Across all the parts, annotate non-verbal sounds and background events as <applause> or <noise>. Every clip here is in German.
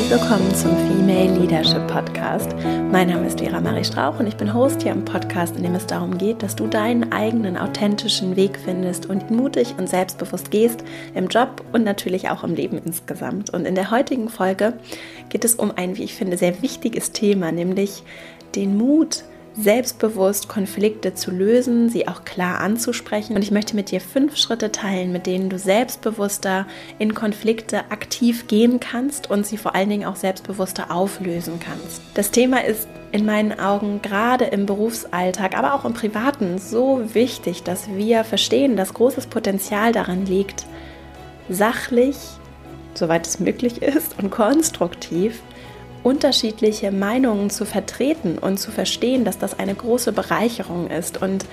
herzlich willkommen zum Female Leadership Podcast. Mein Name ist Vera Marie Strauch und ich bin Host hier im Podcast, in dem es darum geht, dass du deinen eigenen authentischen Weg findest und mutig und selbstbewusst gehst im Job und natürlich auch im Leben insgesamt. Und in der heutigen Folge geht es um ein, wie ich finde, sehr wichtiges Thema, nämlich den Mut, selbstbewusst Konflikte zu lösen, sie auch klar anzusprechen. Und ich möchte mit dir fünf Schritte teilen, mit denen du selbstbewusster in Konflikte aktiv gehen kannst und sie vor allen Dingen auch selbstbewusster auflösen kannst. Das Thema ist in meinen Augen gerade im Berufsalltag, aber auch im Privaten so wichtig, dass wir verstehen, dass großes Potenzial daran liegt, sachlich, soweit es möglich ist, und konstruktiv unterschiedliche Meinungen zu vertreten und zu verstehen, dass das eine große Bereicherung ist und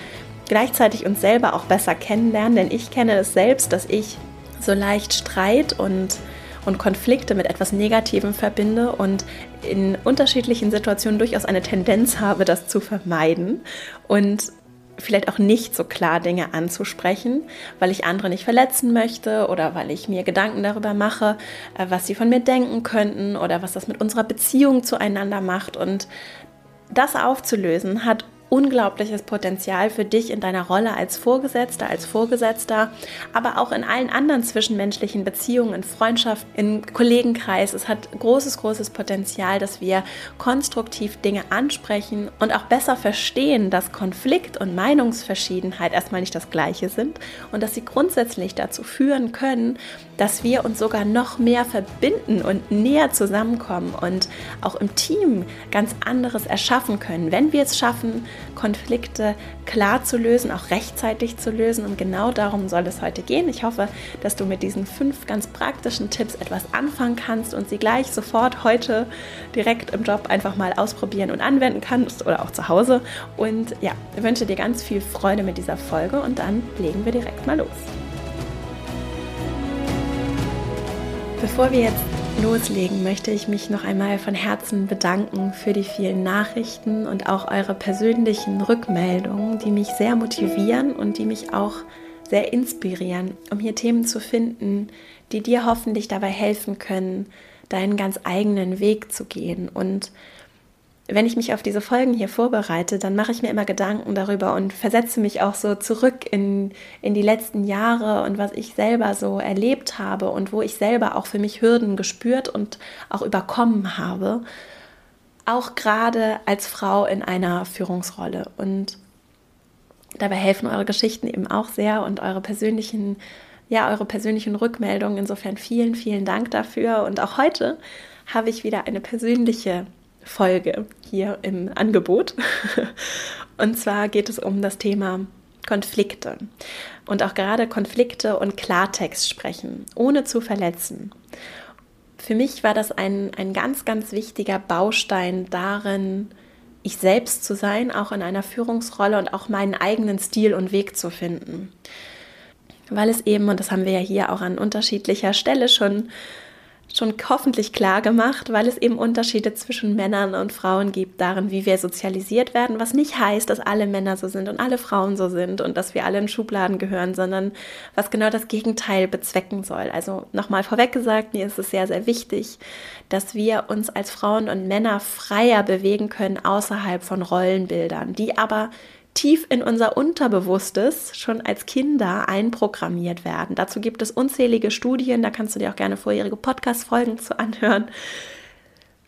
gleichzeitig uns selber auch besser kennenlernen, denn ich kenne es selbst, dass ich so leicht Streit und und Konflikte mit etwas Negativem verbinde und in unterschiedlichen Situationen durchaus eine Tendenz habe, das zu vermeiden. Und vielleicht auch nicht so klar Dinge anzusprechen, weil ich andere nicht verletzen möchte oder weil ich mir Gedanken darüber mache, äh, was sie von mir denken könnten oder was das mit unserer Beziehung zueinander macht. Und das aufzulösen hat unglaubliches Potenzial für dich in deiner Rolle als Vorgesetzter, als Vorgesetzter, aber auch in allen anderen zwischenmenschlichen Beziehungen, in Freundschaft, im Kollegenkreis. Es hat großes, großes Potenzial, dass wir konstruktiv Dinge ansprechen und auch besser verstehen, dass Konflikt und Meinungsverschiedenheit erstmal nicht das gleiche sind und dass sie grundsätzlich dazu führen können, dass wir uns sogar noch mehr verbinden und näher zusammenkommen und auch im Team ganz anderes erschaffen können, wenn wir es schaffen, Konflikte klar zu lösen, auch rechtzeitig zu lösen. Und genau darum soll es heute gehen. Ich hoffe, dass du mit diesen fünf ganz praktischen Tipps etwas anfangen kannst und sie gleich sofort heute direkt im Job einfach mal ausprobieren und anwenden kannst oder auch zu Hause. Und ja, ich wünsche dir ganz viel Freude mit dieser Folge und dann legen wir direkt mal los. Bevor wir jetzt loslegen, möchte ich mich noch einmal von Herzen bedanken für die vielen Nachrichten und auch eure persönlichen Rückmeldungen, die mich sehr motivieren und die mich auch sehr inspirieren, um hier Themen zu finden, die dir hoffentlich dabei helfen können, deinen ganz eigenen Weg zu gehen und wenn ich mich auf diese Folgen hier vorbereite, dann mache ich mir immer Gedanken darüber und versetze mich auch so zurück in, in die letzten Jahre und was ich selber so erlebt habe und wo ich selber auch für mich Hürden gespürt und auch überkommen habe. Auch gerade als Frau in einer Führungsrolle. Und dabei helfen eure Geschichten eben auch sehr und eure persönlichen, ja, eure persönlichen Rückmeldungen. Insofern vielen, vielen Dank dafür. Und auch heute habe ich wieder eine persönliche Folge hier im Angebot. <laughs> Und zwar geht es um das Thema Konflikte und auch gerade Konflikte und Klartext sprechen, ohne zu verletzen. Für mich war das ein, ein ganz, ganz wichtiger Baustein darin, ich selbst zu sein, auch in einer Führungsrolle und auch meinen eigenen Stil und Weg zu finden. Weil es eben, und das haben wir ja hier auch an unterschiedlicher Stelle schon schon hoffentlich klar gemacht, weil es eben Unterschiede zwischen Männern und Frauen gibt, darin, wie wir sozialisiert werden, was nicht heißt, dass alle Männer so sind und alle Frauen so sind und dass wir alle in Schubladen gehören, sondern was genau das Gegenteil bezwecken soll. Also nochmal vorweg gesagt, mir ist es sehr, sehr wichtig, dass wir uns als Frauen und Männer freier bewegen können außerhalb von Rollenbildern, die aber tief in unser Unterbewusstes schon als Kinder einprogrammiert werden. Dazu gibt es unzählige Studien, da kannst du dir auch gerne vorherige Podcast-Folgen zu anhören.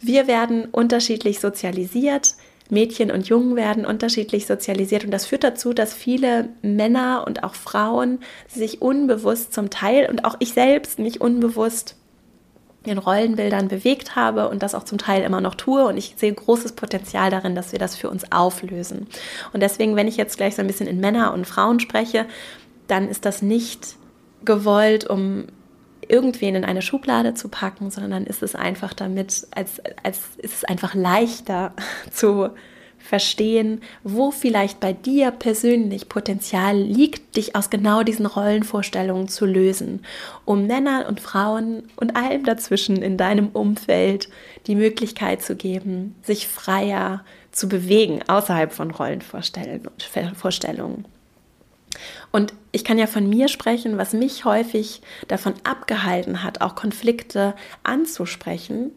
Wir werden unterschiedlich sozialisiert. Mädchen und Jungen werden unterschiedlich sozialisiert und das führt dazu, dass viele Männer und auch Frauen sich unbewusst zum Teil und auch ich selbst mich unbewusst in Rollenbildern bewegt habe und das auch zum Teil immer noch tue. Und ich sehe großes Potenzial darin, dass wir das für uns auflösen. Und deswegen, wenn ich jetzt gleich so ein bisschen in Männer und Frauen spreche, dann ist das nicht gewollt, um irgendwen in eine Schublade zu packen, sondern dann ist es einfach damit, als, als ist es einfach leichter <laughs> zu verstehen, wo vielleicht bei dir persönlich Potenzial liegt, dich aus genau diesen Rollenvorstellungen zu lösen, um Männern und Frauen und allem dazwischen in deinem Umfeld die Möglichkeit zu geben, sich freier zu bewegen außerhalb von Rollenvorstellungen. Und ich kann ja von mir sprechen, was mich häufig davon abgehalten hat, auch Konflikte anzusprechen,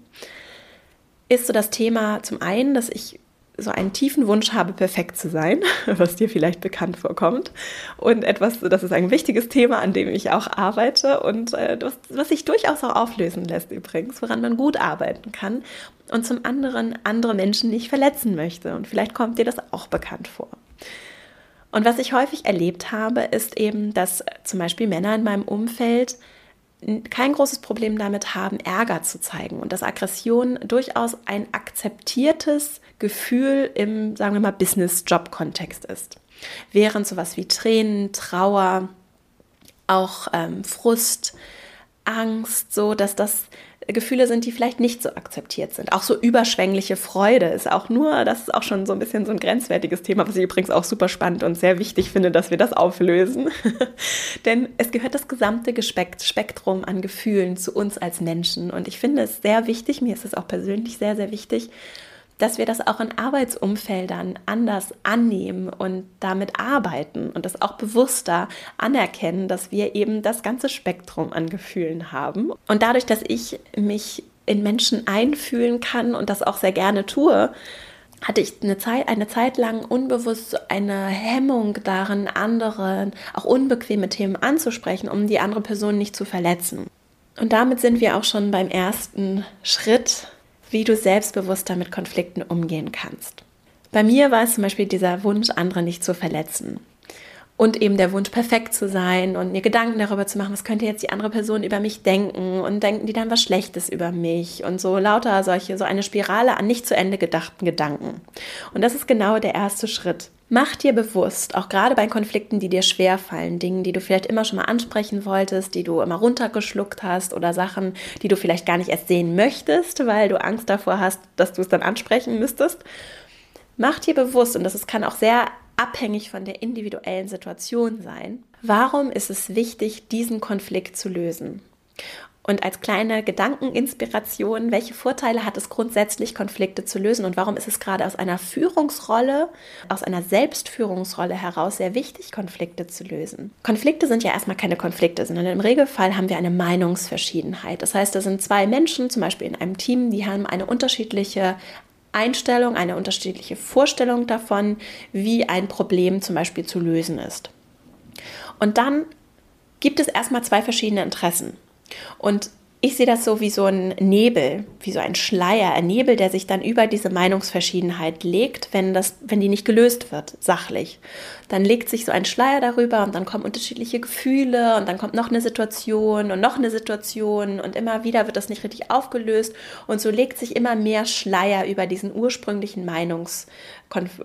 ist so das Thema zum einen, dass ich so einen tiefen Wunsch habe, perfekt zu sein, <laughs> was dir vielleicht bekannt vorkommt. Und etwas, das ist ein wichtiges Thema, an dem ich auch arbeite und äh, was, was sich durchaus auch auflösen lässt übrigens, woran man gut arbeiten kann. Und zum anderen andere Menschen nicht verletzen möchte. Und vielleicht kommt dir das auch bekannt vor. Und was ich häufig erlebt habe, ist eben, dass zum Beispiel Männer in meinem Umfeld kein großes Problem damit haben, Ärger zu zeigen und dass Aggression durchaus ein akzeptiertes Gefühl im, sagen wir mal, Business-Job-Kontext ist. Während sowas wie Tränen, Trauer, auch ähm, Frust, Angst, so dass das Gefühle sind, die vielleicht nicht so akzeptiert sind. Auch so überschwängliche Freude ist auch nur, das ist auch schon so ein bisschen so ein grenzwertiges Thema, was ich übrigens auch super spannend und sehr wichtig finde, dass wir das auflösen. <laughs> Denn es gehört das gesamte Spektrum an Gefühlen zu uns als Menschen. Und ich finde es sehr wichtig, mir ist es auch persönlich sehr, sehr wichtig, dass wir das auch in Arbeitsumfeldern anders annehmen und damit arbeiten und das auch bewusster anerkennen, dass wir eben das ganze Spektrum an Gefühlen haben. Und dadurch, dass ich mich in Menschen einfühlen kann und das auch sehr gerne tue, hatte ich eine Zeit, eine Zeit lang unbewusst eine Hemmung darin, anderen auch unbequeme Themen anzusprechen, um die andere Person nicht zu verletzen. Und damit sind wir auch schon beim ersten Schritt wie du selbstbewusster mit Konflikten umgehen kannst. Bei mir war es zum Beispiel dieser Wunsch, andere nicht zu verletzen. Und eben der Wunsch, perfekt zu sein und mir Gedanken darüber zu machen, was könnte jetzt die andere Person über mich denken und denken die dann was Schlechtes über mich und so lauter solche, so eine Spirale an nicht zu Ende gedachten Gedanken. Und das ist genau der erste Schritt. Mach dir bewusst, auch gerade bei Konflikten, die dir schwerfallen, Dingen, die du vielleicht immer schon mal ansprechen wolltest, die du immer runtergeschluckt hast oder Sachen, die du vielleicht gar nicht erst sehen möchtest, weil du Angst davor hast, dass du es dann ansprechen müsstest. Mach dir bewusst, und das kann auch sehr abhängig von der individuellen Situation sein, warum ist es wichtig, diesen Konflikt zu lösen? Und als kleine Gedankeninspiration, welche Vorteile hat es grundsätzlich, Konflikte zu lösen und warum ist es gerade aus einer Führungsrolle, aus einer Selbstführungsrolle heraus sehr wichtig, Konflikte zu lösen? Konflikte sind ja erstmal keine Konflikte, sondern im Regelfall haben wir eine Meinungsverschiedenheit. Das heißt, da sind zwei Menschen, zum Beispiel in einem Team, die haben eine unterschiedliche Einstellung, eine unterschiedliche Vorstellung davon, wie ein Problem zum Beispiel zu lösen ist. Und dann gibt es erstmal zwei verschiedene Interessen. Und ich sehe das so wie so ein Nebel, wie so ein Schleier, ein Nebel, der sich dann über diese Meinungsverschiedenheit legt, wenn, das, wenn die nicht gelöst wird, sachlich. Dann legt sich so ein Schleier darüber und dann kommen unterschiedliche Gefühle und dann kommt noch eine Situation und noch eine Situation und immer wieder wird das nicht richtig aufgelöst und so legt sich immer mehr Schleier über diesen ursprünglichen Meinungs,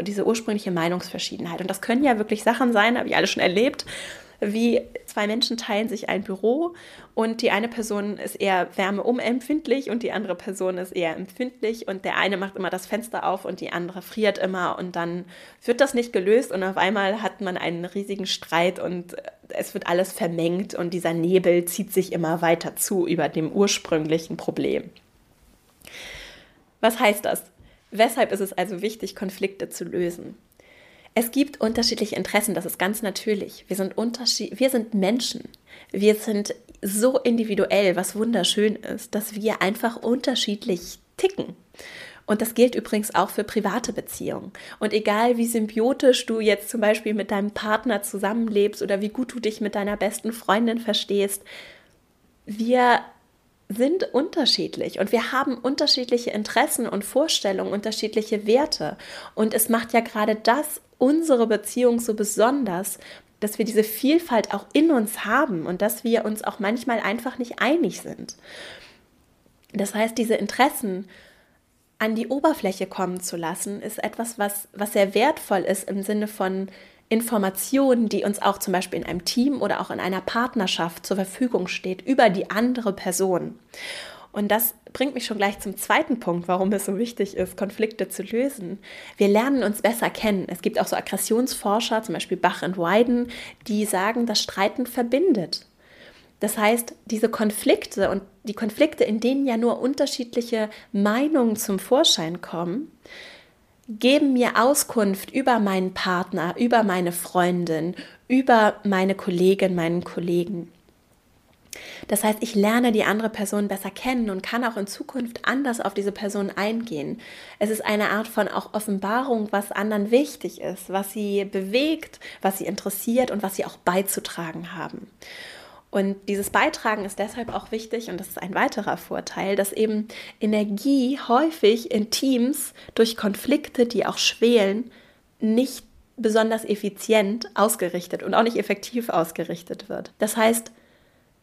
diese ursprüngliche Meinungsverschiedenheit. Und das können ja wirklich Sachen sein, habe ich alle schon erlebt, wie zwei Menschen teilen sich ein Büro und die eine Person ist eher wärmeumempfindlich und die andere Person ist eher empfindlich und der eine macht immer das Fenster auf und die andere friert immer und dann wird das nicht gelöst und auf einmal hat man einen riesigen Streit und es wird alles vermengt und dieser Nebel zieht sich immer weiter zu über dem ursprünglichen Problem. Was heißt das? Weshalb ist es also wichtig, Konflikte zu lösen? Es gibt unterschiedliche Interessen, das ist ganz natürlich. Wir sind, unterschied wir sind Menschen. Wir sind so individuell, was wunderschön ist, dass wir einfach unterschiedlich ticken. Und das gilt übrigens auch für private Beziehungen. Und egal wie symbiotisch du jetzt zum Beispiel mit deinem Partner zusammenlebst oder wie gut du dich mit deiner besten Freundin verstehst, wir sind unterschiedlich und wir haben unterschiedliche Interessen und Vorstellungen, unterschiedliche Werte. Und es macht ja gerade das unsere Beziehung so besonders, dass wir diese Vielfalt auch in uns haben und dass wir uns auch manchmal einfach nicht einig sind. Das heißt, diese Interessen an die Oberfläche kommen zu lassen, ist etwas, was, was sehr wertvoll ist im Sinne von Informationen, die uns auch zum Beispiel in einem Team oder auch in einer Partnerschaft zur Verfügung steht über die andere Person. Und das bringt mich schon gleich zum zweiten Punkt, warum es so wichtig ist, Konflikte zu lösen. Wir lernen uns besser kennen. Es gibt auch so Aggressionsforscher, zum Beispiel Bach und Wyden, die sagen, dass Streiten verbindet. Das heißt, diese Konflikte und die Konflikte, in denen ja nur unterschiedliche Meinungen zum Vorschein kommen, geben mir Auskunft über meinen Partner, über meine Freundin, über meine Kollegin, meinen Kollegen. Das heißt, ich lerne die andere Person besser kennen und kann auch in Zukunft anders auf diese Person eingehen. Es ist eine Art von auch Offenbarung, was anderen wichtig ist, was sie bewegt, was sie interessiert und was sie auch beizutragen haben. Und dieses Beitragen ist deshalb auch wichtig und das ist ein weiterer Vorteil, dass eben Energie häufig in Teams durch Konflikte, die auch schwelen, nicht besonders effizient ausgerichtet und auch nicht effektiv ausgerichtet wird. Das heißt,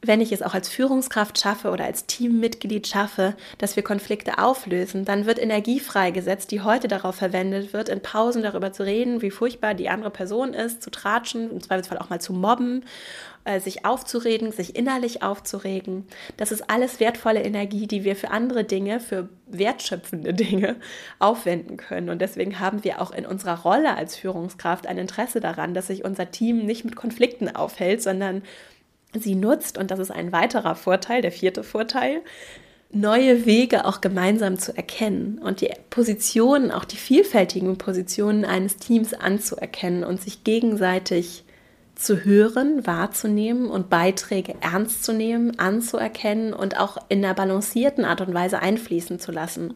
wenn ich es auch als Führungskraft schaffe oder als Teammitglied schaffe, dass wir Konflikte auflösen, dann wird Energie freigesetzt, die heute darauf verwendet wird, in Pausen darüber zu reden, wie furchtbar die andere Person ist, zu tratschen, im Zweifelsfall auch mal zu mobben, äh, sich aufzureden, sich innerlich aufzuregen. Das ist alles wertvolle Energie, die wir für andere Dinge, für wertschöpfende <laughs> Dinge aufwenden können. Und deswegen haben wir auch in unserer Rolle als Führungskraft ein Interesse daran, dass sich unser Team nicht mit Konflikten aufhält, sondern sie nutzt, und das ist ein weiterer Vorteil, der vierte Vorteil, neue Wege auch gemeinsam zu erkennen und die Positionen, auch die vielfältigen Positionen eines Teams anzuerkennen und sich gegenseitig zu hören, wahrzunehmen und Beiträge ernst zu nehmen, anzuerkennen und auch in einer balancierten Art und Weise einfließen zu lassen.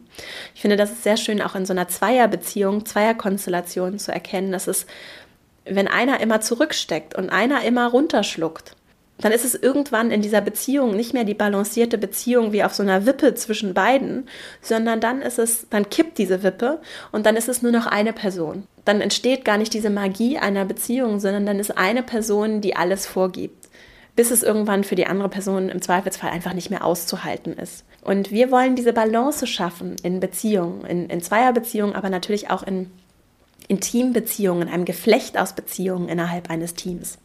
Ich finde, das ist sehr schön, auch in so einer Zweierbeziehung, Zweierkonstellation zu erkennen, dass es, wenn einer immer zurücksteckt und einer immer runterschluckt, dann ist es irgendwann in dieser Beziehung nicht mehr die balancierte Beziehung wie auf so einer Wippe zwischen beiden, sondern dann ist es, dann kippt diese Wippe und dann ist es nur noch eine Person. Dann entsteht gar nicht diese Magie einer Beziehung, sondern dann ist eine Person, die alles vorgibt, bis es irgendwann für die andere Person im Zweifelsfall einfach nicht mehr auszuhalten ist. Und wir wollen diese Balance schaffen in Beziehungen, in, in Zweierbeziehungen, aber natürlich auch in Intimbeziehungen, in einem Geflecht aus Beziehungen innerhalb eines Teams.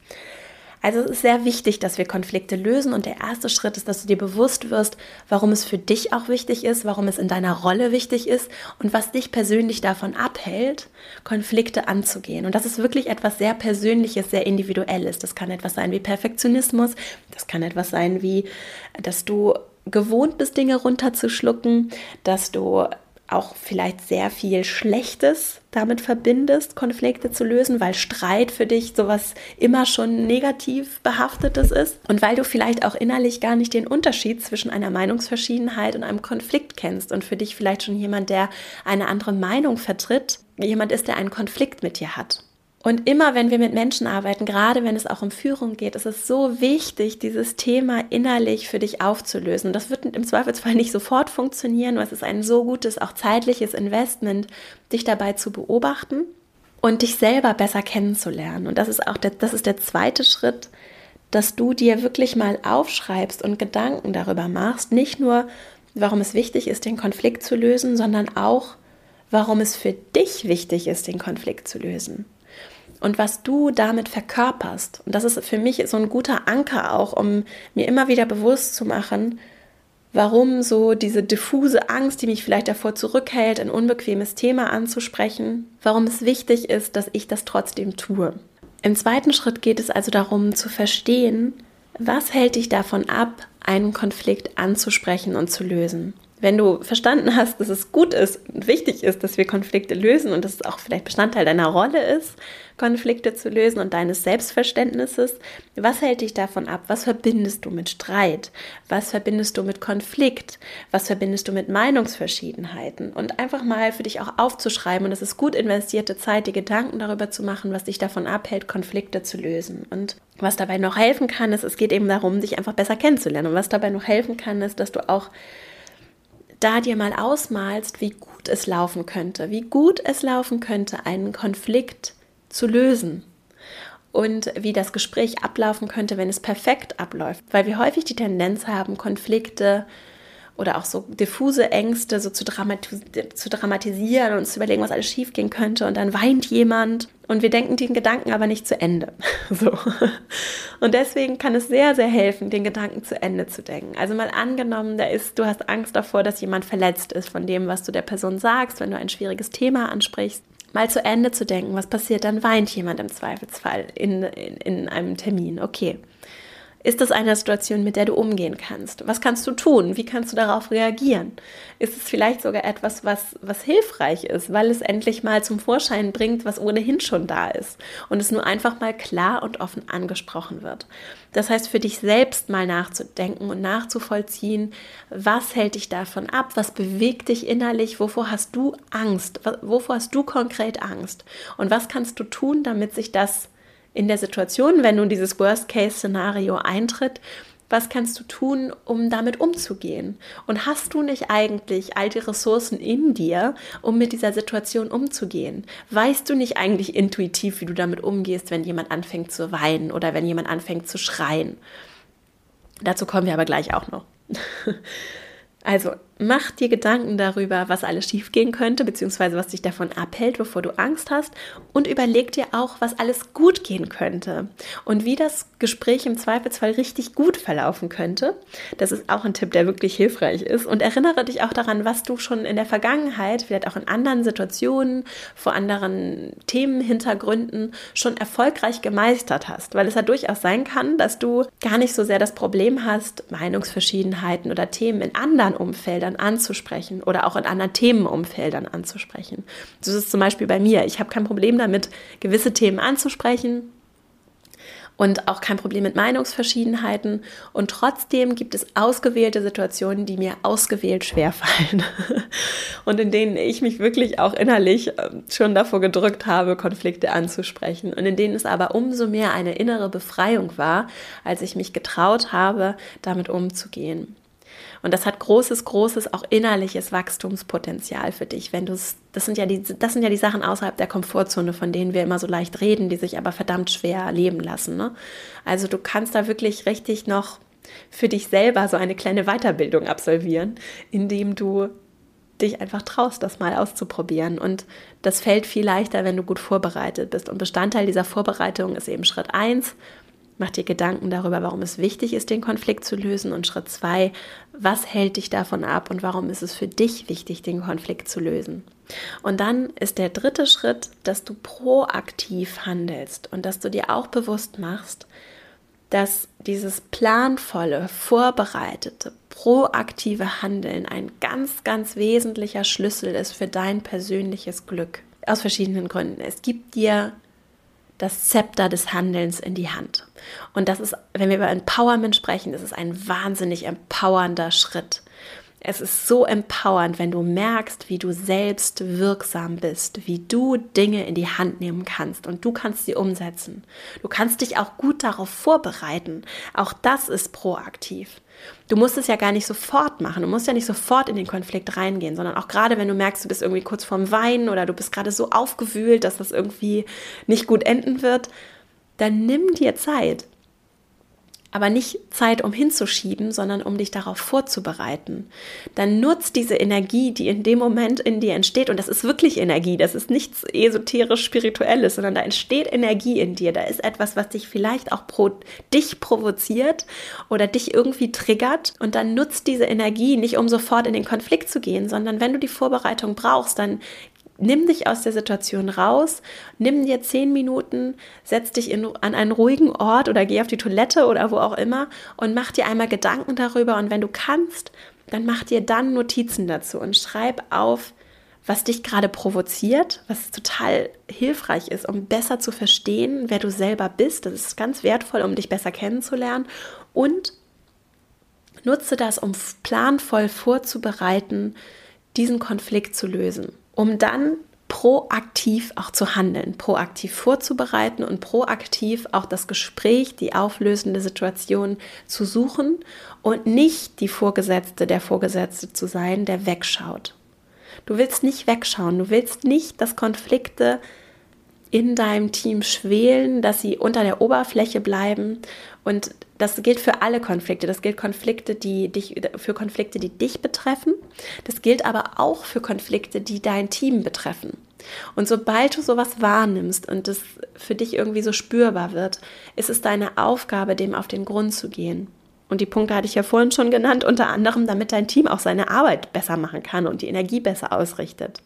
Also es ist sehr wichtig, dass wir Konflikte lösen und der erste Schritt ist, dass du dir bewusst wirst, warum es für dich auch wichtig ist, warum es in deiner Rolle wichtig ist und was dich persönlich davon abhält, Konflikte anzugehen. Und das ist wirklich etwas sehr Persönliches, sehr Individuelles. Das kann etwas sein wie Perfektionismus, das kann etwas sein wie, dass du gewohnt bist, Dinge runterzuschlucken, dass du auch vielleicht sehr viel Schlechtes damit verbindest, Konflikte zu lösen, weil Streit für dich sowas immer schon negativ behaftetes ist und weil du vielleicht auch innerlich gar nicht den Unterschied zwischen einer Meinungsverschiedenheit und einem Konflikt kennst und für dich vielleicht schon jemand, der eine andere Meinung vertritt, jemand ist, der einen Konflikt mit dir hat. Und immer wenn wir mit Menschen arbeiten, gerade wenn es auch um Führung geht, ist es so wichtig, dieses Thema innerlich für dich aufzulösen. Das wird im Zweifelsfall nicht sofort funktionieren, aber es ist ein so gutes, auch zeitliches Investment, dich dabei zu beobachten und dich selber besser kennenzulernen. Und das ist auch der, das ist der zweite Schritt, dass du dir wirklich mal aufschreibst und Gedanken darüber machst, nicht nur, warum es wichtig ist, den Konflikt zu lösen, sondern auch, warum es für dich wichtig ist, den Konflikt zu lösen und was du damit verkörperst. Und das ist für mich so ein guter Anker auch, um mir immer wieder bewusst zu machen, warum so diese diffuse Angst, die mich vielleicht davor zurückhält, ein unbequemes Thema anzusprechen, warum es wichtig ist, dass ich das trotzdem tue. Im zweiten Schritt geht es also darum zu verstehen, was hält dich davon ab, einen Konflikt anzusprechen und zu lösen. Wenn du verstanden hast, dass es gut ist und wichtig ist, dass wir Konflikte lösen und dass es auch vielleicht Bestandteil deiner Rolle ist, Konflikte zu lösen und deines Selbstverständnisses, was hält dich davon ab? Was verbindest du mit Streit? Was verbindest du mit Konflikt? Was verbindest du mit Meinungsverschiedenheiten? Und einfach mal für dich auch aufzuschreiben und es ist gut investierte Zeit, die Gedanken darüber zu machen, was dich davon abhält, Konflikte zu lösen. Und was dabei noch helfen kann, ist, es geht eben darum, dich einfach besser kennenzulernen. Und was dabei noch helfen kann, ist, dass du auch da dir mal ausmalst, wie gut es laufen könnte, wie gut es laufen könnte, einen Konflikt zu lösen und wie das Gespräch ablaufen könnte, wenn es perfekt abläuft, weil wir häufig die Tendenz haben, Konflikte oder auch so diffuse Ängste so zu, dramatisieren, zu dramatisieren und zu überlegen, was alles schiefgehen könnte. Und dann weint jemand und wir denken den Gedanken aber nicht zu Ende. <laughs> So. Und deswegen kann es sehr, sehr helfen, den Gedanken zu Ende zu denken. Also mal angenommen, da ist, du hast Angst davor, dass jemand verletzt ist von dem, was du der Person sagst, wenn du ein schwieriges Thema ansprichst. Mal zu Ende zu denken, was passiert, dann weint jemand im Zweifelsfall in, in, in einem Termin. Okay. Ist das eine Situation, mit der du umgehen kannst? Was kannst du tun? Wie kannst du darauf reagieren? Ist es vielleicht sogar etwas, was, was hilfreich ist, weil es endlich mal zum Vorschein bringt, was ohnehin schon da ist und es nur einfach mal klar und offen angesprochen wird? Das heißt, für dich selbst mal nachzudenken und nachzuvollziehen, was hält dich davon ab? Was bewegt dich innerlich? Wovor hast du Angst? Wovor hast du konkret Angst? Und was kannst du tun, damit sich das in der Situation, wenn nun dieses Worst-Case-Szenario eintritt, was kannst du tun, um damit umzugehen? Und hast du nicht eigentlich all die Ressourcen in dir, um mit dieser Situation umzugehen? Weißt du nicht eigentlich intuitiv, wie du damit umgehst, wenn jemand anfängt zu weinen oder wenn jemand anfängt zu schreien? Dazu kommen wir aber gleich auch noch. <laughs> Also mach dir Gedanken darüber, was alles schiefgehen könnte, beziehungsweise was dich davon abhält, wovor du Angst hast. Und überleg dir auch, was alles gut gehen könnte und wie das Gespräch im Zweifelsfall richtig gut verlaufen könnte. Das ist auch ein Tipp, der wirklich hilfreich ist. Und erinnere dich auch daran, was du schon in der Vergangenheit, vielleicht auch in anderen Situationen, vor anderen Themenhintergründen schon erfolgreich gemeistert hast. Weil es ja durchaus sein kann, dass du gar nicht so sehr das Problem hast, Meinungsverschiedenheiten oder Themen in anderen Umfeldern anzusprechen oder auch in anderen Themenumfeldern anzusprechen. So ist zum Beispiel bei mir. Ich habe kein Problem damit, gewisse Themen anzusprechen und auch kein Problem mit Meinungsverschiedenheiten. Und trotzdem gibt es ausgewählte Situationen, die mir ausgewählt schwerfallen <laughs> und in denen ich mich wirklich auch innerlich ähm, schon davor gedrückt habe, Konflikte anzusprechen und in denen es aber umso mehr eine innere Befreiung war, als ich mich getraut habe, damit umzugehen. Und das hat großes, großes, auch innerliches Wachstumspotenzial für dich, wenn du das sind ja die, das sind ja die Sachen außerhalb der Komfortzone, von denen wir immer so leicht reden, die sich aber verdammt schwer leben lassen. Ne? Also du kannst da wirklich richtig noch für dich selber so eine kleine Weiterbildung absolvieren, indem du dich einfach traust, das mal auszuprobieren. Und das fällt viel leichter, wenn du gut vorbereitet bist. Und Bestandteil dieser Vorbereitung ist eben Schritt 1, Mach dir Gedanken darüber, warum es wichtig ist, den Konflikt zu lösen. Und Schritt zwei, was hält dich davon ab und warum ist es für dich wichtig, den Konflikt zu lösen? Und dann ist der dritte Schritt, dass du proaktiv handelst und dass du dir auch bewusst machst, dass dieses planvolle, vorbereitete, proaktive Handeln ein ganz, ganz wesentlicher Schlüssel ist für dein persönliches Glück. Aus verschiedenen Gründen. Es gibt dir das Zepter des Handelns in die Hand. Und das ist, wenn wir über Empowerment sprechen, das ist ein wahnsinnig empowernder Schritt. Es ist so empowernd, wenn du merkst, wie du selbst wirksam bist, wie du Dinge in die Hand nehmen kannst und du kannst sie umsetzen. Du kannst dich auch gut darauf vorbereiten. Auch das ist proaktiv. Du musst es ja gar nicht sofort machen. Du musst ja nicht sofort in den Konflikt reingehen, sondern auch gerade, wenn du merkst, du bist irgendwie kurz vorm Weinen oder du bist gerade so aufgewühlt, dass das irgendwie nicht gut enden wird, dann nimm dir Zeit aber nicht Zeit, um hinzuschieben, sondern um dich darauf vorzubereiten. Dann nutzt diese Energie, die in dem Moment in dir entsteht, und das ist wirklich Energie, das ist nichts esoterisch spirituelles, sondern da entsteht Energie in dir, da ist etwas, was dich vielleicht auch pro dich provoziert oder dich irgendwie triggert. Und dann nutzt diese Energie nicht, um sofort in den Konflikt zu gehen, sondern wenn du die Vorbereitung brauchst, dann nimm dich aus der Situation raus, nimm dir zehn Minuten, setz dich in, an einen ruhigen Ort oder geh auf die Toilette oder wo auch immer und mach dir einmal Gedanken darüber. Und wenn du kannst, dann mach dir dann Notizen dazu und schreib auf, was dich gerade provoziert, was total hilfreich ist, um besser zu verstehen, wer du selber bist. Das ist ganz wertvoll, um dich besser kennenzulernen. Und nutze das, um planvoll vorzubereiten, diesen Konflikt zu lösen um dann proaktiv auch zu handeln, proaktiv vorzubereiten und proaktiv auch das Gespräch, die auflösende Situation zu suchen und nicht die Vorgesetzte, der Vorgesetzte zu sein, der wegschaut. Du willst nicht wegschauen, du willst nicht, dass Konflikte in deinem Team schwelen, dass sie unter der Oberfläche bleiben. Und das gilt für alle Konflikte. Das gilt Konflikte, die dich, für Konflikte, die dich betreffen. Das gilt aber auch für Konflikte, die dein Team betreffen. Und sobald du sowas wahrnimmst und es für dich irgendwie so spürbar wird, ist es deine Aufgabe, dem auf den Grund zu gehen. Und die Punkte hatte ich ja vorhin schon genannt, unter anderem, damit dein Team auch seine Arbeit besser machen kann und die Energie besser ausrichtet.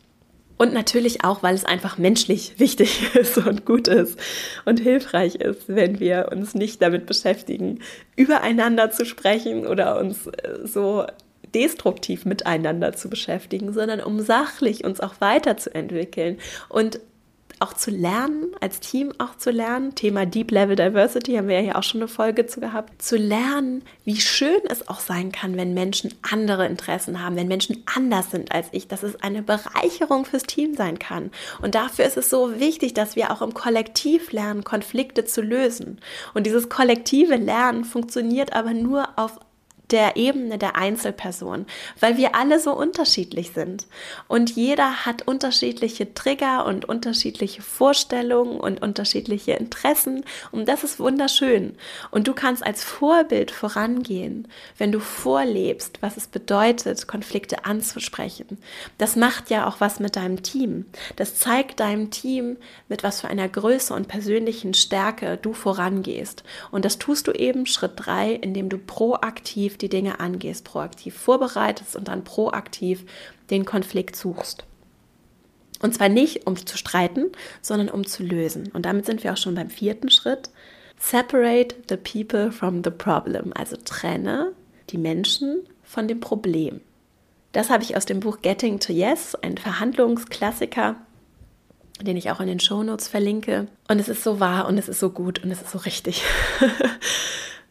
Und natürlich auch, weil es einfach menschlich <laughs> wichtig ist und gut ist und hilfreich ist, wenn wir uns nicht damit beschäftigen, übereinander zu sprechen oder uns äh, so destruktiv miteinander zu beschäftigen, sondern um sachlich uns auch weiterzuentwickeln. Und auch zu lernen, als Team auch zu lernen. Thema Deep Level Diversity haben wir ja hier auch schon eine Folge zu gehabt. Zu lernen, wie schön es auch sein kann, wenn Menschen andere Interessen haben, wenn Menschen anders sind als ich, dass es eine Bereicherung fürs Team sein kann. Und dafür ist es so wichtig, dass wir auch im Kollektiv lernen, Konflikte zu lösen. Und dieses kollektive Lernen funktioniert aber nur auf der Ebene der Einzelperson, weil wir alle so unterschiedlich sind. Und jeder hat unterschiedliche Trigger und unterschiedliche Vorstellungen und unterschiedliche Interessen. Und das ist wunderschön. Und du kannst als Vorbild vorangehen, wenn du vorlebst, was es bedeutet, Konflikte anzusprechen. Das macht ja auch was mit deinem Team. Das zeigt deinem Team, mit was für einer Größe und persönlichen Stärke du vorangehst. Und das tust du eben Schritt drei, indem du proaktiv die Dinge angehst, proaktiv vorbereitest und dann proaktiv den Konflikt suchst. Und zwar nicht, um zu streiten, sondern um zu lösen. Und damit sind wir auch schon beim vierten Schritt. Separate the people from the problem. Also trenne die Menschen von dem Problem. Das habe ich aus dem Buch Getting to Yes, ein Verhandlungsklassiker, den ich auch in den Shownotes verlinke. Und es ist so wahr und es ist so gut und es ist so richtig. <laughs>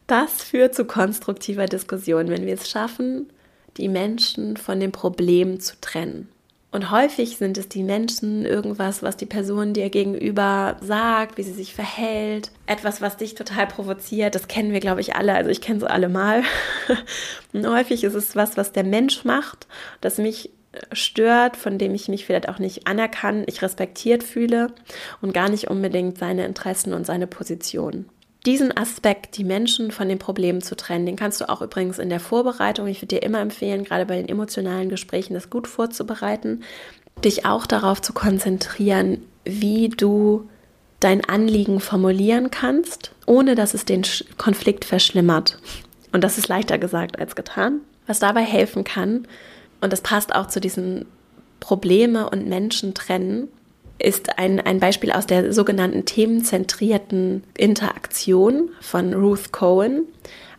Das führt zu konstruktiver Diskussion, wenn wir es schaffen, die Menschen von dem Problem zu trennen. Und häufig sind es die Menschen, irgendwas, was die Person dir gegenüber sagt, wie sie sich verhält, etwas, was dich total provoziert. Das kennen wir, glaube ich, alle. Also ich kenne es alle mal. <laughs> Und häufig ist es was, was der Mensch macht, das mich stört, von dem ich mich vielleicht auch nicht anerkannt, ich respektiert fühle und gar nicht unbedingt seine Interessen und seine Position diesen Aspekt, die Menschen von den Problemen zu trennen, den kannst du auch übrigens in der Vorbereitung, ich würde dir immer empfehlen, gerade bei den emotionalen Gesprächen, das gut vorzubereiten, dich auch darauf zu konzentrieren, wie du dein Anliegen formulieren kannst, ohne dass es den Konflikt verschlimmert. Und das ist leichter gesagt als getan. Was dabei helfen kann, und das passt auch zu diesen Probleme und Menschen trennen, ist ein, ein Beispiel aus der sogenannten themenzentrierten Interaktion von Ruth Cohen.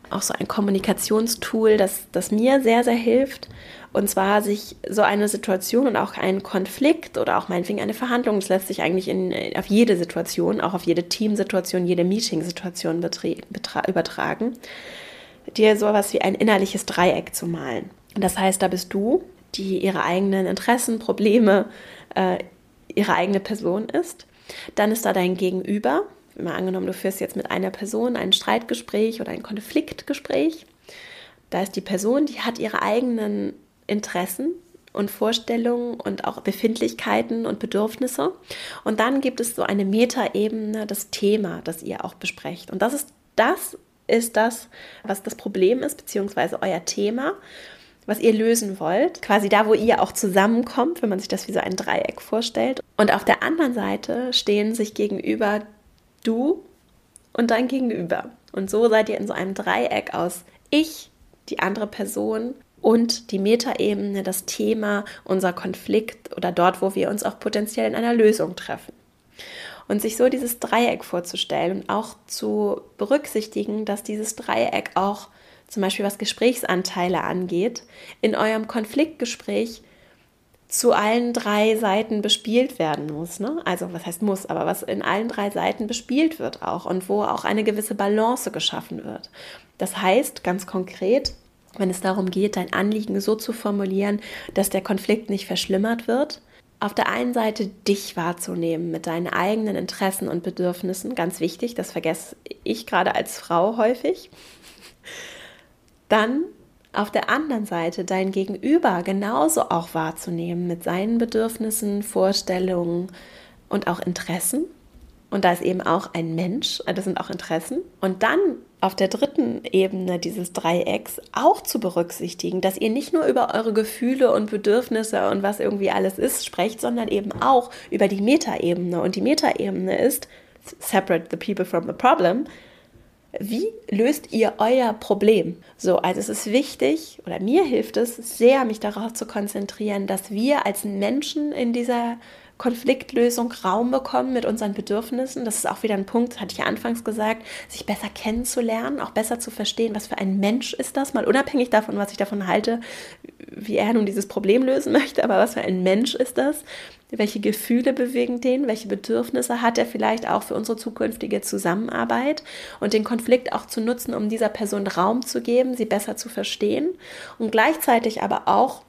Auch so ein Kommunikationstool, das, das mir sehr, sehr hilft. Und zwar sich so eine Situation und auch einen Konflikt oder auch meinetwegen eine Verhandlung, das lässt sich eigentlich in, auf jede Situation, auch auf jede Teamsituation, jede Meetingsituation übertragen, dir sowas wie ein innerliches Dreieck zu malen. Das heißt, da bist du, die ihre eigenen Interessen, Probleme, äh, ihre eigene Person ist. Dann ist da dein Gegenüber. Mal angenommen, du führst jetzt mit einer Person ein Streitgespräch oder ein Konfliktgespräch. Da ist die Person, die hat ihre eigenen Interessen und Vorstellungen und auch Befindlichkeiten und Bedürfnisse. Und dann gibt es so eine Metaebene, das Thema, das ihr auch besprecht. Und das ist das ist das, was das Problem ist, beziehungsweise euer Thema was ihr lösen wollt. Quasi da, wo ihr auch zusammenkommt, wenn man sich das wie so ein Dreieck vorstellt. Und auf der anderen Seite stehen sich gegenüber du und dein Gegenüber. Und so seid ihr in so einem Dreieck aus ich, die andere Person und die Metaebene, das Thema, unser Konflikt oder dort, wo wir uns auch potenziell in einer Lösung treffen. Und sich so dieses Dreieck vorzustellen und auch zu berücksichtigen, dass dieses Dreieck auch zum Beispiel was Gesprächsanteile angeht, in eurem Konfliktgespräch zu allen drei Seiten bespielt werden muss. Ne? Also was heißt muss, aber was in allen drei Seiten bespielt wird auch und wo auch eine gewisse Balance geschaffen wird. Das heißt ganz konkret, wenn es darum geht, dein Anliegen so zu formulieren, dass der Konflikt nicht verschlimmert wird, auf der einen Seite dich wahrzunehmen mit deinen eigenen Interessen und Bedürfnissen, ganz wichtig, das vergesse ich gerade als Frau häufig dann auf der anderen Seite dein Gegenüber genauso auch wahrzunehmen mit seinen Bedürfnissen, Vorstellungen und auch Interessen Und da ist eben auch ein Mensch, das sind auch Interessen. Und dann auf der dritten Ebene dieses Dreiecks auch zu berücksichtigen, dass ihr nicht nur über eure Gefühle und Bedürfnisse und was irgendwie alles ist sprecht, sondern eben auch über die Metaebene. Und die Metaebene ist separate the people from the problem. Wie löst ihr euer Problem? So, also es ist wichtig oder mir hilft es sehr, mich darauf zu konzentrieren, dass wir als Menschen in dieser Konfliktlösung Raum bekommen mit unseren Bedürfnissen. Das ist auch wieder ein Punkt, hatte ich ja anfangs gesagt, sich besser kennenzulernen, auch besser zu verstehen, was für ein Mensch ist das, mal unabhängig davon, was ich davon halte, wie er nun dieses Problem lösen <laughs> möchte, aber was für ein Mensch ist das? Welche Gefühle bewegen den? Welche Bedürfnisse hat er vielleicht auch für unsere zukünftige Zusammenarbeit? Und den Konflikt auch zu nutzen, um dieser Person Raum zu geben, sie besser zu verstehen und gleichzeitig aber auch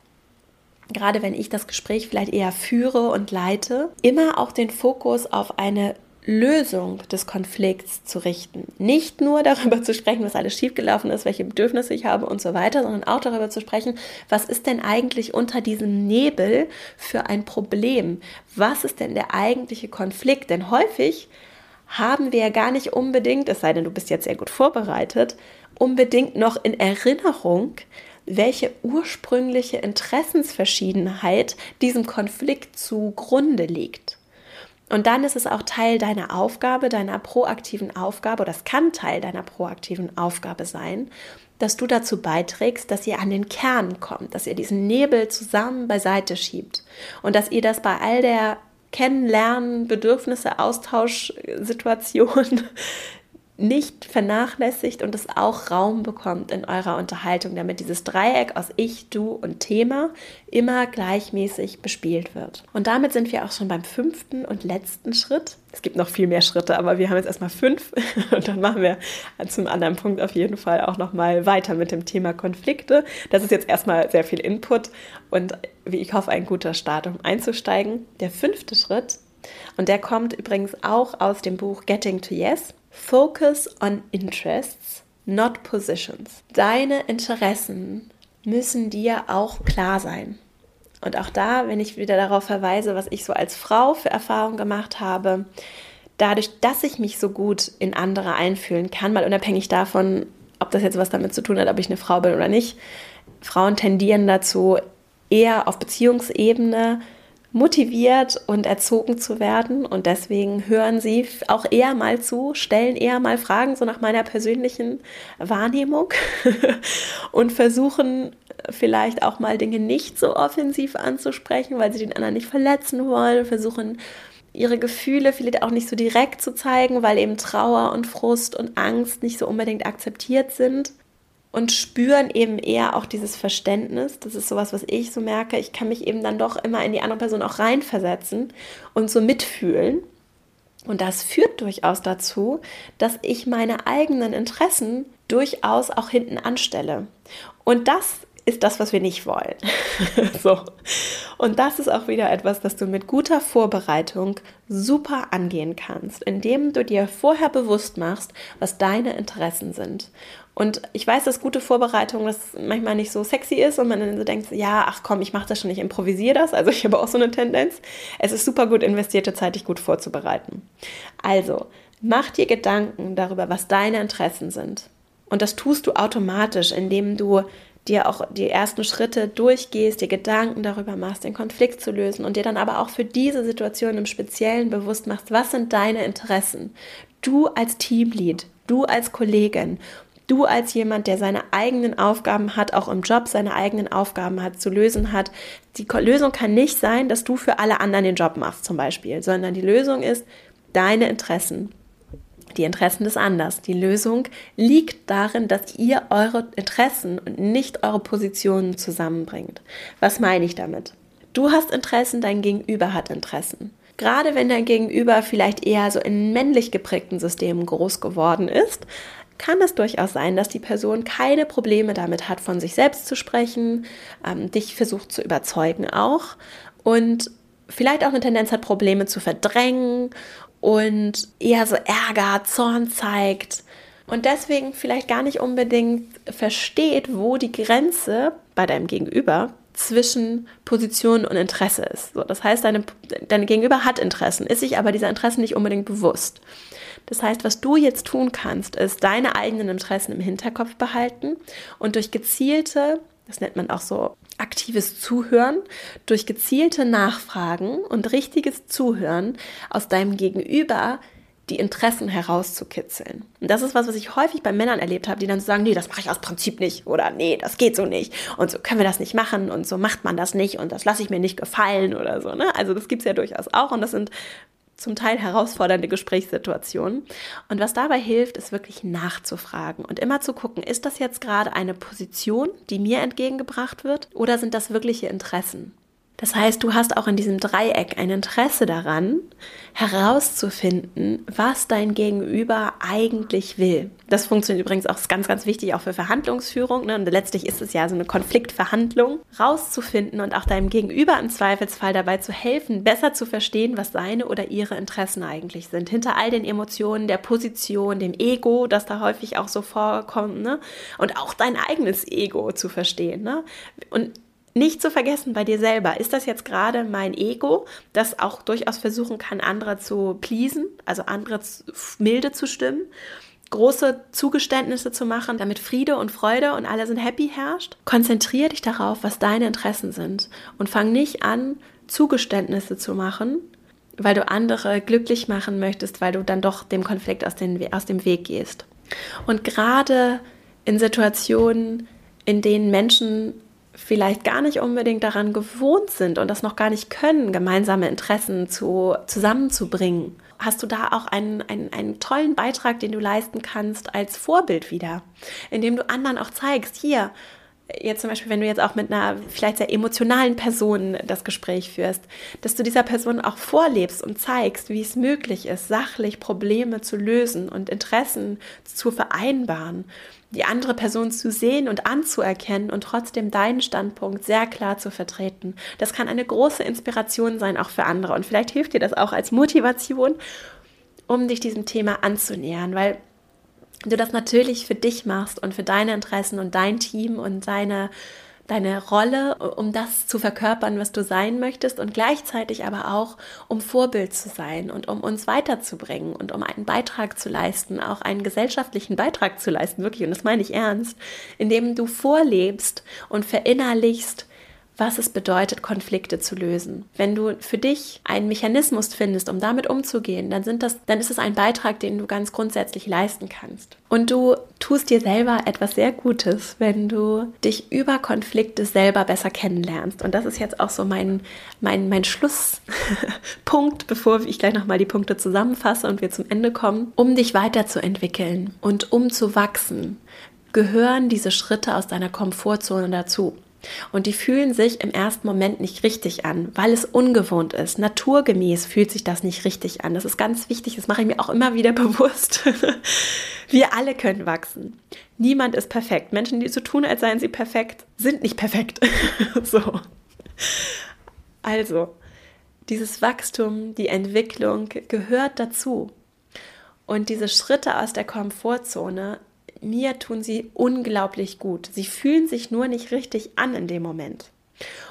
gerade wenn ich das Gespräch vielleicht eher führe und leite, immer auch den Fokus auf eine Lösung des Konflikts zu richten. Nicht nur darüber zu sprechen, was alles schiefgelaufen ist, welche Bedürfnisse ich habe und so weiter, sondern auch darüber zu sprechen, was ist denn eigentlich unter diesem Nebel für ein Problem? Was ist denn der eigentliche Konflikt? Denn häufig haben wir ja gar nicht unbedingt, es sei denn, du bist jetzt sehr gut vorbereitet, unbedingt noch in Erinnerung, welche ursprüngliche Interessensverschiedenheit diesem Konflikt zugrunde liegt. Und dann ist es auch Teil deiner Aufgabe, deiner proaktiven Aufgabe, oder es kann Teil deiner proaktiven Aufgabe sein, dass du dazu beiträgst, dass ihr an den Kern kommt, dass ihr diesen Nebel zusammen beiseite schiebt und dass ihr das bei all der Kennenlernen, Bedürfnisse, Austauschsituation nicht vernachlässigt und es auch Raum bekommt in eurer Unterhaltung, damit dieses Dreieck aus Ich, Du und Thema immer gleichmäßig bespielt wird. Und damit sind wir auch schon beim fünften und letzten Schritt. Es gibt noch viel mehr Schritte, aber wir haben jetzt erstmal fünf <laughs> und dann machen wir zum anderen Punkt auf jeden Fall auch nochmal weiter mit dem Thema Konflikte. Das ist jetzt erstmal sehr viel Input und wie ich hoffe, ein guter Start, um einzusteigen. Der fünfte Schritt und der kommt übrigens auch aus dem Buch Getting to Yes. Focus on interests, not positions. Deine Interessen müssen dir auch klar sein. Und auch da, wenn ich wieder darauf verweise, was ich so als Frau für Erfahrungen gemacht habe, dadurch, dass ich mich so gut in andere einfühlen kann, mal unabhängig davon, ob das jetzt was damit zu tun hat, ob ich eine Frau bin oder nicht, Frauen tendieren dazu, eher auf Beziehungsebene motiviert und erzogen zu werden. Und deswegen hören sie auch eher mal zu, stellen eher mal Fragen so nach meiner persönlichen Wahrnehmung. <laughs> Und versuchen vielleicht auch mal Dinge nicht so offensiv anzusprechen, weil sie den anderen nicht verletzen wollen, versuchen ihre Gefühle vielleicht auch nicht so direkt zu zeigen, weil eben Trauer und Frust und Angst nicht so unbedingt akzeptiert sind und spüren eben eher auch dieses Verständnis. Das ist sowas, was ich so merke. Ich kann mich eben dann doch immer in die andere Person auch reinversetzen und so mitfühlen. Und das führt durchaus dazu, dass ich meine eigenen Interessen durchaus auch hinten anstelle. Und das ist das, was wir nicht wollen. <laughs> so. Und das ist auch wieder etwas, das du mit guter Vorbereitung super angehen kannst, indem du dir vorher bewusst machst, was deine Interessen sind. Und ich weiß, dass gute Vorbereitung das manchmal nicht so sexy ist und man dann so denkt, ja, ach komm, ich mache das schon, ich improvisiere das. Also ich habe auch so eine Tendenz. Es ist super gut investierte Zeit, dich gut vorzubereiten. Also, mach dir Gedanken darüber, was deine Interessen sind. Und das tust du automatisch, indem du dir auch die ersten Schritte durchgehst, dir Gedanken darüber machst, den Konflikt zu lösen und dir dann aber auch für diese Situation im Speziellen bewusst machst, was sind deine Interessen. Du als Teamlead, du als Kollegin, du als jemand, der seine eigenen Aufgaben hat, auch im Job seine eigenen Aufgaben hat, zu lösen hat. Die Lösung kann nicht sein, dass du für alle anderen den Job machst zum Beispiel, sondern die Lösung ist deine Interessen die Interessen des Anders. Die Lösung liegt darin, dass ihr eure Interessen und nicht eure Positionen zusammenbringt. Was meine ich damit? Du hast Interessen, dein Gegenüber hat Interessen. Gerade wenn dein Gegenüber vielleicht eher so in männlich geprägten Systemen groß geworden ist, kann es durchaus sein, dass die Person keine Probleme damit hat, von sich selbst zu sprechen, ähm, dich versucht zu überzeugen auch und vielleicht auch eine Tendenz hat, Probleme zu verdrängen und eher so Ärger, Zorn zeigt und deswegen vielleicht gar nicht unbedingt versteht, wo die Grenze bei deinem Gegenüber zwischen Position und Interesse ist. So, das heißt, deine, deine Gegenüber hat Interessen, ist sich aber dieser Interessen nicht unbedingt bewusst. Das heißt, was du jetzt tun kannst, ist deine eigenen Interessen im Hinterkopf behalten und durch gezielte, das nennt man auch so aktives Zuhören, durch gezielte Nachfragen und richtiges Zuhören aus deinem Gegenüber die Interessen herauszukitzeln. Und das ist was, was ich häufig bei Männern erlebt habe, die dann so sagen, nee, das mache ich aus Prinzip nicht oder nee, das geht so nicht und so können wir das nicht machen und so macht man das nicht und das lasse ich mir nicht gefallen oder so. Ne? Also das gibt es ja durchaus auch und das sind zum Teil herausfordernde Gesprächssituationen. Und was dabei hilft, ist wirklich nachzufragen und immer zu gucken, ist das jetzt gerade eine Position, die mir entgegengebracht wird oder sind das wirkliche Interessen? Das heißt, du hast auch in diesem Dreieck ein Interesse daran, herauszufinden, was dein Gegenüber eigentlich will. Das funktioniert übrigens auch ganz, ganz wichtig auch für Verhandlungsführung. Ne? Und letztlich ist es ja so eine Konfliktverhandlung, rauszufinden und auch deinem Gegenüber im Zweifelsfall dabei zu helfen, besser zu verstehen, was seine oder ihre Interessen eigentlich sind. Hinter all den Emotionen, der Position, dem Ego, das da häufig auch so vorkommt, ne? und auch dein eigenes Ego zu verstehen. Ne? Und nicht zu vergessen bei dir selber, ist das jetzt gerade mein Ego, das auch durchaus versuchen kann, andere zu pleasen, also andere milde zu stimmen, große Zugeständnisse zu machen, damit Friede und Freude und alle sind happy herrscht? Konzentriere dich darauf, was deine Interessen sind und fang nicht an, Zugeständnisse zu machen, weil du andere glücklich machen möchtest, weil du dann doch dem Konflikt aus, den, aus dem Weg gehst. Und gerade in Situationen, in denen Menschen vielleicht gar nicht unbedingt daran gewohnt sind und das noch gar nicht können, gemeinsame Interessen zu, zusammenzubringen, hast du da auch einen, einen, einen tollen Beitrag, den du leisten kannst als Vorbild wieder, indem du anderen auch zeigst, hier, jetzt zum Beispiel, wenn du jetzt auch mit einer vielleicht sehr emotionalen Person das Gespräch führst, dass du dieser Person auch vorlebst und zeigst, wie es möglich ist, sachlich Probleme zu lösen und Interessen zu vereinbaren die andere Person zu sehen und anzuerkennen und trotzdem deinen Standpunkt sehr klar zu vertreten. Das kann eine große Inspiration sein, auch für andere. Und vielleicht hilft dir das auch als Motivation, um dich diesem Thema anzunähern, weil du das natürlich für dich machst und für deine Interessen und dein Team und deine deine Rolle, um das zu verkörpern, was du sein möchtest und gleichzeitig aber auch, um Vorbild zu sein und um uns weiterzubringen und um einen Beitrag zu leisten, auch einen gesellschaftlichen Beitrag zu leisten, wirklich, und das meine ich ernst, indem du vorlebst und verinnerlichst, was es bedeutet, Konflikte zu lösen. Wenn du für dich einen Mechanismus findest, um damit umzugehen, dann, sind das, dann ist es ein Beitrag, den du ganz grundsätzlich leisten kannst. Und du tust dir selber etwas sehr Gutes, wenn du dich über Konflikte selber besser kennenlernst. Und das ist jetzt auch so mein, mein, mein Schlusspunkt, <laughs> bevor ich gleich nochmal die Punkte zusammenfasse und wir zum Ende kommen. Um dich weiterzuentwickeln und um zu wachsen, gehören diese Schritte aus deiner Komfortzone dazu. Und die fühlen sich im ersten Moment nicht richtig an, weil es ungewohnt ist. Naturgemäß fühlt sich das nicht richtig an. Das ist ganz wichtig, das mache ich mir auch immer wieder <laughs> bewusst. Wir alle können wachsen. Niemand ist perfekt. Menschen, die so tun, als seien sie perfekt, sind nicht perfekt. <laughs> so. Also, dieses Wachstum, die Entwicklung gehört dazu. Und diese Schritte aus der Komfortzone mir tun sie unglaublich gut. Sie fühlen sich nur nicht richtig an in dem Moment.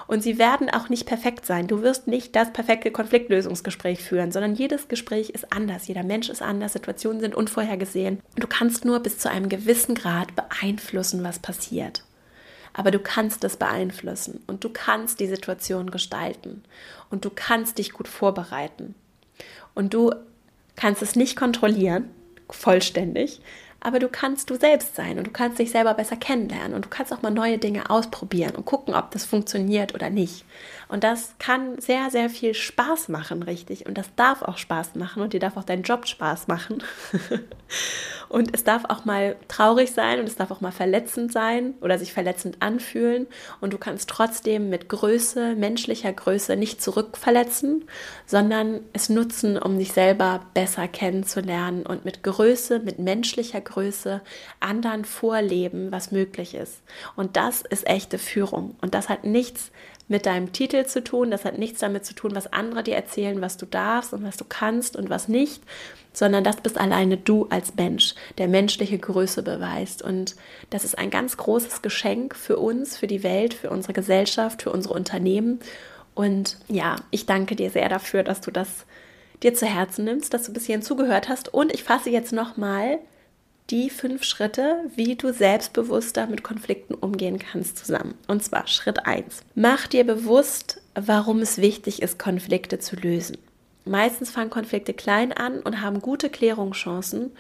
Und sie werden auch nicht perfekt sein. Du wirst nicht das perfekte Konfliktlösungsgespräch führen, sondern jedes Gespräch ist anders. Jeder Mensch ist anders. Situationen sind unvorhergesehen. Du kannst nur bis zu einem gewissen Grad beeinflussen, was passiert. Aber du kannst es beeinflussen und du kannst die Situation gestalten und du kannst dich gut vorbereiten. Und du kannst es nicht kontrollieren, vollständig, aber du kannst du selbst sein und du kannst dich selber besser kennenlernen und du kannst auch mal neue Dinge ausprobieren und gucken, ob das funktioniert oder nicht. Und das kann sehr, sehr viel Spaß machen, richtig. Und das darf auch Spaß machen und dir darf auch dein Job Spaß machen. <laughs> und es darf auch mal traurig sein und es darf auch mal verletzend sein oder sich verletzend anfühlen. Und du kannst trotzdem mit Größe, menschlicher Größe nicht zurückverletzen, sondern es nutzen, um dich selber besser kennenzulernen und mit Größe, mit menschlicher Größe Größe anderen vorleben, was möglich ist. Und das ist echte Führung. Und das hat nichts mit deinem Titel zu tun, das hat nichts damit zu tun, was andere dir erzählen, was du darfst und was du kannst und was nicht, sondern das bist alleine du als Mensch, der menschliche Größe beweist. Und das ist ein ganz großes Geschenk für uns, für die Welt, für unsere Gesellschaft, für unsere Unternehmen. Und ja, ich danke dir sehr dafür, dass du das dir zu Herzen nimmst, dass du bis hierhin zugehört hast. Und ich fasse jetzt nochmal die fünf Schritte, wie du selbstbewusster mit Konflikten umgehen kannst, zusammen. Und zwar Schritt 1. Mach dir bewusst, warum es wichtig ist, Konflikte zu lösen. Meistens fangen Konflikte klein an und haben gute Klärungschancen.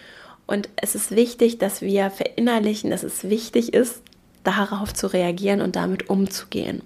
Und es ist wichtig, dass wir verinnerlichen, dass es wichtig ist, darauf zu reagieren und damit umzugehen.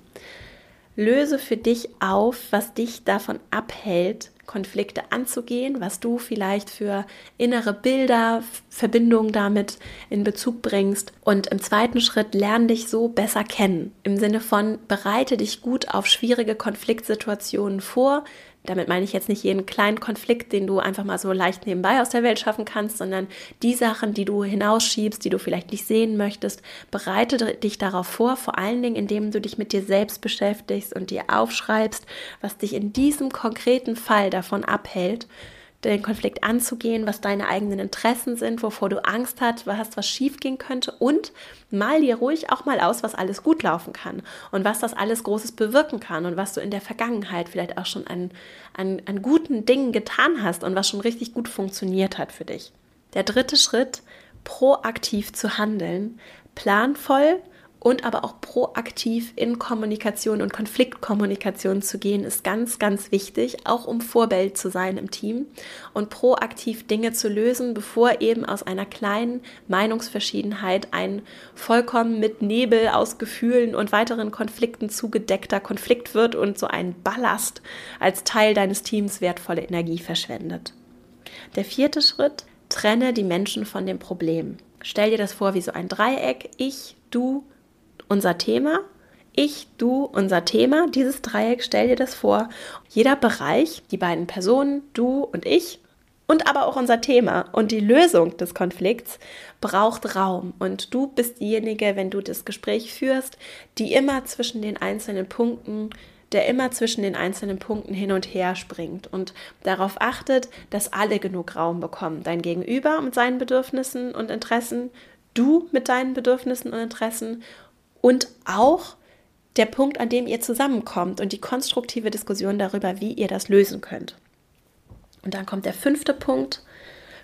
Löse für dich auf, was dich davon abhält, Konflikte anzugehen, was du vielleicht für innere Bilder, Verbindungen damit in Bezug bringst. Und im zweiten Schritt lerne dich so besser kennen. Im Sinne von bereite dich gut auf schwierige Konfliktsituationen vor, damit meine ich jetzt nicht jeden kleinen Konflikt, den du einfach mal so leicht nebenbei aus der Welt schaffen kannst, sondern die Sachen, die du hinausschiebst, die du vielleicht nicht sehen möchtest. Bereite dich darauf vor, vor allen Dingen, indem du dich mit dir selbst beschäftigst und dir aufschreibst, was dich in diesem konkreten Fall davon abhält, den Konflikt anzugehen, was deine eigenen Interessen sind, wovor du Angst hast, was, was schief gehen könnte und mal dir ruhig auch mal aus, was alles gut laufen kann und was das alles Großes bewirken kann und was du in der Vergangenheit vielleicht auch schon an, an, an guten Dingen getan hast und was schon richtig gut funktioniert hat für dich. Der dritte Schritt, proaktiv zu handeln, planvoll und aber auch proaktiv in Kommunikation und Konfliktkommunikation zu gehen, ist ganz, ganz wichtig, auch um Vorbild zu sein im Team und proaktiv Dinge zu lösen, bevor eben aus einer kleinen Meinungsverschiedenheit ein vollkommen mit Nebel aus Gefühlen und weiteren Konflikten zugedeckter Konflikt wird und so ein Ballast als Teil deines Teams wertvolle Energie verschwendet. Der vierte Schritt, trenne die Menschen von dem Problem. Stell dir das vor wie so ein Dreieck. Ich, du, unser Thema. Ich, du, unser Thema. Dieses Dreieck, stell dir das vor. Jeder Bereich, die beiden Personen, du und ich, und aber auch unser Thema und die Lösung des Konflikts braucht Raum. Und du bist diejenige, wenn du das Gespräch führst, die immer zwischen den einzelnen Punkten, der immer zwischen den einzelnen Punkten hin und her springt und darauf achtet, dass alle genug Raum bekommen. Dein Gegenüber mit seinen Bedürfnissen und Interessen, du mit deinen Bedürfnissen und Interessen und auch der Punkt, an dem ihr zusammenkommt und die konstruktive Diskussion darüber, wie ihr das lösen könnt. Und dann kommt der fünfte Punkt.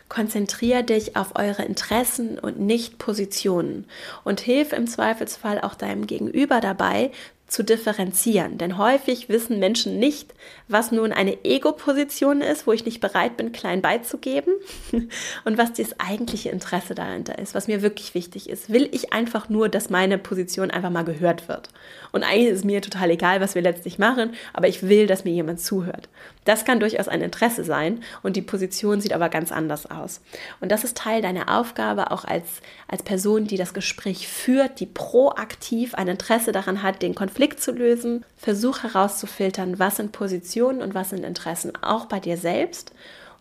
Konzentriere dich auf eure Interessen und nicht Positionen und hilf im Zweifelsfall auch deinem Gegenüber dabei, zu differenzieren. Denn häufig wissen Menschen nicht, was nun eine Ego-Position ist, wo ich nicht bereit bin, klein beizugeben <laughs> und was das eigentliche Interesse dahinter ist, was mir wirklich wichtig ist. Will ich einfach nur, dass meine Position einfach mal gehört wird? Und eigentlich ist mir total egal, was wir letztlich machen, aber ich will, dass mir jemand zuhört. Das kann durchaus ein Interesse sein und die Position sieht aber ganz anders aus. Und das ist Teil deiner Aufgabe, auch als, als Person, die das Gespräch führt, die proaktiv ein Interesse daran hat, den Konflikt zu lösen. Versuch herauszufiltern, was sind Positionen und was sind Interessen, auch bei dir selbst.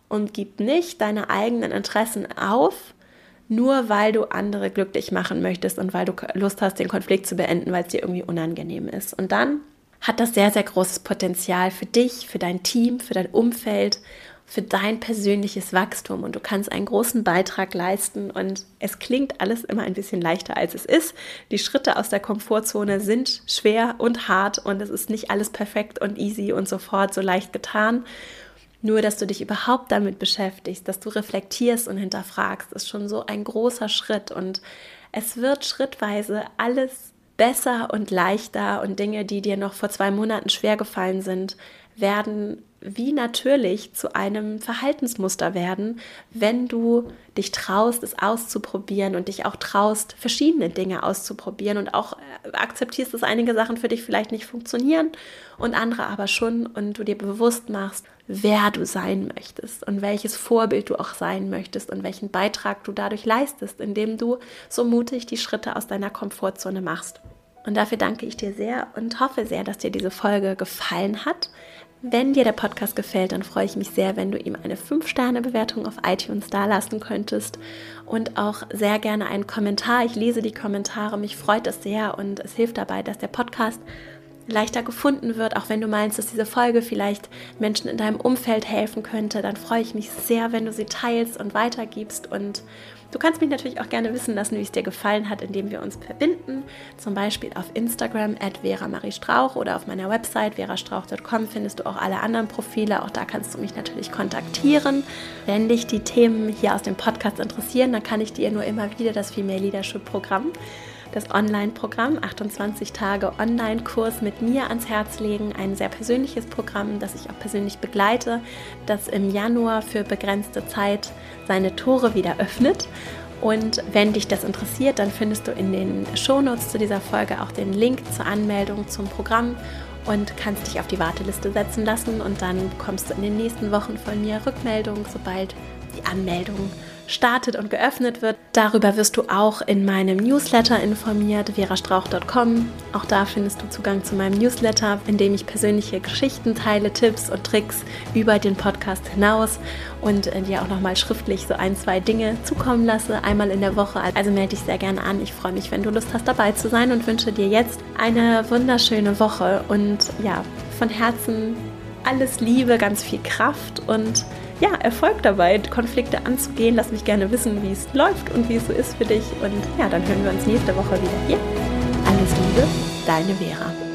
Und gib nicht deine eigenen Interessen auf, nur weil du andere glücklich machen möchtest und weil du Lust hast, den Konflikt zu beenden, weil es dir irgendwie unangenehm ist. Und dann hat das sehr, sehr großes Potenzial für dich, für dein Team, für dein Umfeld, für dein persönliches Wachstum und du kannst einen großen Beitrag leisten und es klingt alles immer ein bisschen leichter als es ist. Die Schritte aus der Komfortzone sind schwer und hart und es ist nicht alles perfekt und easy und sofort so leicht getan. Nur, dass du dich überhaupt damit beschäftigst, dass du reflektierst und hinterfragst, ist schon so ein großer Schritt und es wird schrittweise alles besser und leichter und Dinge, die dir noch vor zwei Monaten schwer gefallen sind, werden wie natürlich zu einem Verhaltensmuster werden, wenn du dich traust, es auszuprobieren und dich auch traust, verschiedene Dinge auszuprobieren und auch äh, akzeptierst, dass einige Sachen für dich vielleicht nicht funktionieren und andere aber schon und du dir bewusst machst, wer du sein möchtest und welches Vorbild du auch sein möchtest und welchen Beitrag du dadurch leistest, indem du so mutig die Schritte aus deiner Komfortzone machst. Und dafür danke ich dir sehr und hoffe sehr, dass dir diese Folge gefallen hat. Wenn dir der Podcast gefällt, dann freue ich mich sehr, wenn du ihm eine 5-Sterne-Bewertung auf iTunes dalassen könntest und auch sehr gerne einen Kommentar. Ich lese die Kommentare, mich freut es sehr und es hilft dabei, dass der Podcast leichter gefunden wird, auch wenn du meinst, dass diese Folge vielleicht Menschen in deinem Umfeld helfen könnte, dann freue ich mich sehr, wenn du sie teilst und weitergibst und Du kannst mich natürlich auch gerne wissen lassen, wie es dir gefallen hat, indem wir uns verbinden. Zum Beispiel auf Instagram at Vera Marie Strauch oder auf meiner Website verastrauch.com findest du auch alle anderen Profile. Auch da kannst du mich natürlich kontaktieren. Wenn dich die Themen hier aus dem Podcast interessieren, dann kann ich dir nur immer wieder das Female Leadership Programm das Online-Programm 28 Tage Online-Kurs mit mir ans Herz legen. Ein sehr persönliches Programm, das ich auch persönlich begleite, das im Januar für begrenzte Zeit seine Tore wieder öffnet. Und wenn dich das interessiert, dann findest du in den Shownotes zu dieser Folge auch den Link zur Anmeldung zum Programm und kannst dich auf die Warteliste setzen lassen und dann bekommst du in den nächsten Wochen von mir Rückmeldung, sobald die Anmeldung startet und geöffnet wird. Darüber wirst du auch in meinem Newsletter informiert, verastrauch.com. Auch da findest du Zugang zu meinem Newsletter, in dem ich persönliche Geschichten teile, Tipps und Tricks über den Podcast hinaus und äh, dir auch nochmal schriftlich so ein, zwei Dinge zukommen lasse, einmal in der Woche. Also melde dich sehr gerne an. Ich freue mich, wenn du Lust hast, dabei zu sein und wünsche dir jetzt eine wunderschöne Woche und ja, von Herzen alles Liebe, ganz viel Kraft und ja, Erfolg dabei, Konflikte anzugehen. Lass mich gerne wissen, wie es läuft und wie es so ist für dich. Und ja, dann hören wir uns nächste Woche wieder hier. Alles Liebe, deine Vera.